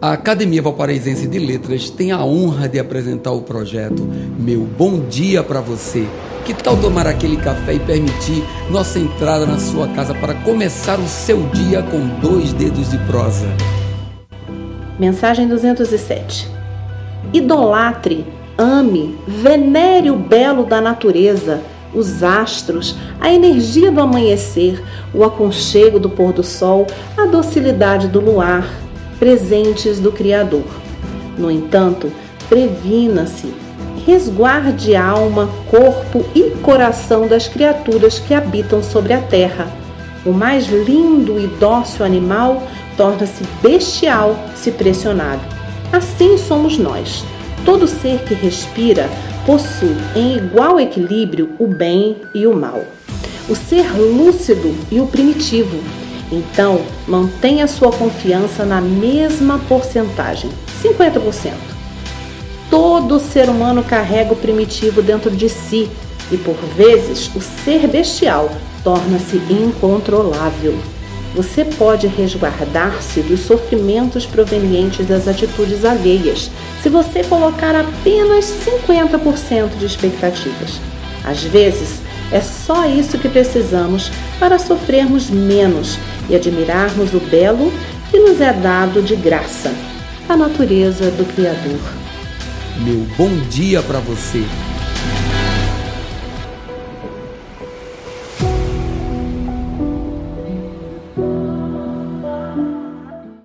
A Academia Valparaísense de Letras tem a honra de apresentar o projeto Meu Bom Dia para Você. Que tal tomar aquele café e permitir nossa entrada na sua casa para começar o seu dia com dois dedos de prosa? Mensagem 207. Idolatre, ame, venere o belo da natureza, os astros, a energia do amanhecer, o aconchego do pôr do sol, a docilidade do luar presentes do Criador. No entanto, previna-se, resguarde alma, corpo e coração das criaturas que habitam sobre a terra. O mais lindo e dócil animal torna-se bestial se pressionado. Assim somos nós. Todo ser que respira possui em igual equilíbrio o bem e o mal, o ser lúcido e o primitivo então, mantenha sua confiança na mesma porcentagem, 50%. Todo ser humano carrega o primitivo dentro de si e, por vezes, o ser bestial torna-se incontrolável. Você pode resguardar-se dos sofrimentos provenientes das atitudes alheias se você colocar apenas 50% de expectativas. Às vezes, é só isso que precisamos para sofrermos menos e admirarmos o belo que nos é dado de graça, a natureza do Criador. Meu bom dia para você!